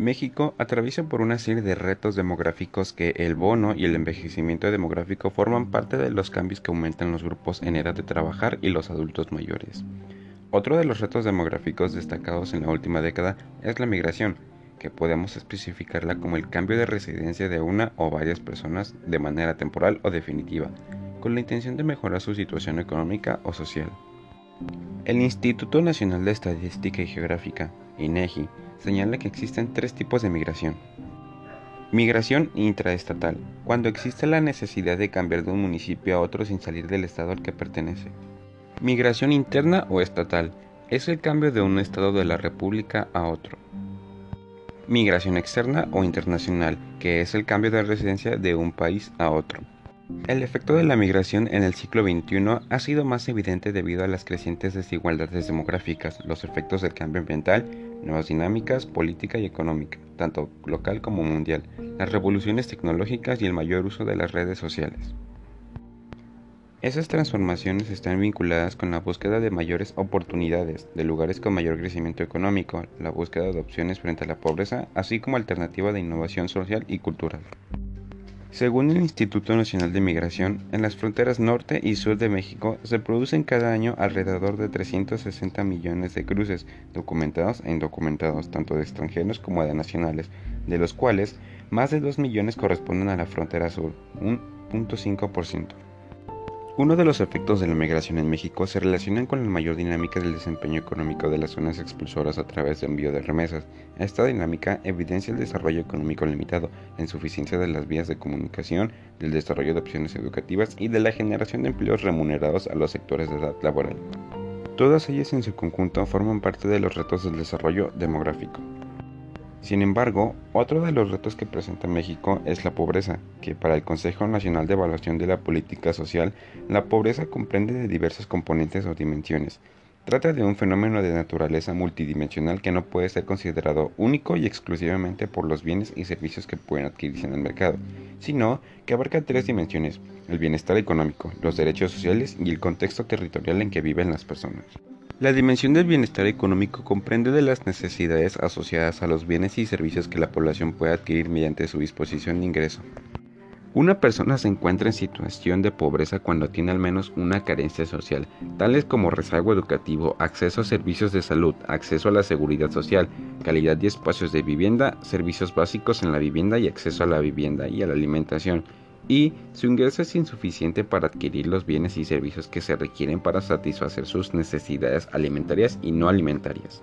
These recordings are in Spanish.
México atraviesa por una serie de retos demográficos que el bono y el envejecimiento demográfico forman parte de los cambios que aumentan los grupos en edad de trabajar y los adultos mayores. Otro de los retos demográficos destacados en la última década es la migración, que podemos especificarla como el cambio de residencia de una o varias personas de manera temporal o definitiva, con la intención de mejorar su situación económica o social. El Instituto Nacional de Estadística y Geográfica, INEGI, señala que existen tres tipos de migración. Migración intraestatal, cuando existe la necesidad de cambiar de un municipio a otro sin salir del estado al que pertenece. Migración interna o estatal, es el cambio de un estado de la República a otro. Migración externa o internacional, que es el cambio de residencia de un país a otro. El efecto de la migración en el siglo XXI ha sido más evidente debido a las crecientes desigualdades demográficas, los efectos del cambio ambiental, nuevas dinámicas política y económica, tanto local como mundial, las revoluciones tecnológicas y el mayor uso de las redes sociales. Esas transformaciones están vinculadas con la búsqueda de mayores oportunidades, de lugares con mayor crecimiento económico, la búsqueda de opciones frente a la pobreza, así como alternativa de innovación social y cultural. Según el Instituto Nacional de Migración, en las fronteras norte y sur de México se producen cada año alrededor de 360 millones de cruces, documentados e indocumentados, tanto de extranjeros como de nacionales, de los cuales más de 2 millones corresponden a la frontera sur, un 0.5%. Uno de los efectos de la migración en México se relaciona con la mayor dinámica del desempeño económico de las zonas expulsoras a través de envío de remesas. Esta dinámica evidencia el desarrollo económico limitado, la insuficiencia de las vías de comunicación, del desarrollo de opciones educativas y de la generación de empleos remunerados a los sectores de edad laboral. Todas ellas en su conjunto forman parte de los retos del desarrollo demográfico. Sin embargo, otro de los retos que presenta México es la pobreza, que para el Consejo Nacional de Evaluación de la Política Social, la pobreza comprende de diversos componentes o dimensiones. Trata de un fenómeno de naturaleza multidimensional que no puede ser considerado único y exclusivamente por los bienes y servicios que pueden adquirirse en el mercado, sino que abarca tres dimensiones, el bienestar económico, los derechos sociales y el contexto territorial en que viven las personas. La dimensión del bienestar económico comprende de las necesidades asociadas a los bienes y servicios que la población puede adquirir mediante su disposición de ingreso. Una persona se encuentra en situación de pobreza cuando tiene al menos una carencia social, tales como rezago educativo, acceso a servicios de salud, acceso a la seguridad social, calidad y espacios de vivienda, servicios básicos en la vivienda y acceso a la vivienda y a la alimentación, y su ingreso es insuficiente para adquirir los bienes y servicios que se requieren para satisfacer sus necesidades alimentarias y no alimentarias.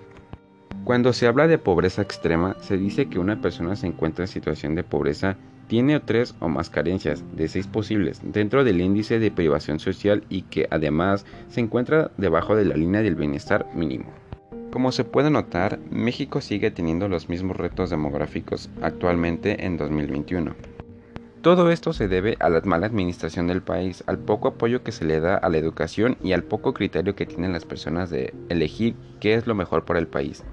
Cuando se habla de pobreza extrema, se dice que una persona se encuentra en situación de pobreza tiene tres o más carencias, de seis posibles, dentro del índice de privación social y que además se encuentra debajo de la línea del bienestar mínimo. Como se puede notar, México sigue teniendo los mismos retos demográficos actualmente en 2021. Todo esto se debe a la mala administración del país, al poco apoyo que se le da a la educación y al poco criterio que tienen las personas de elegir qué es lo mejor para el país.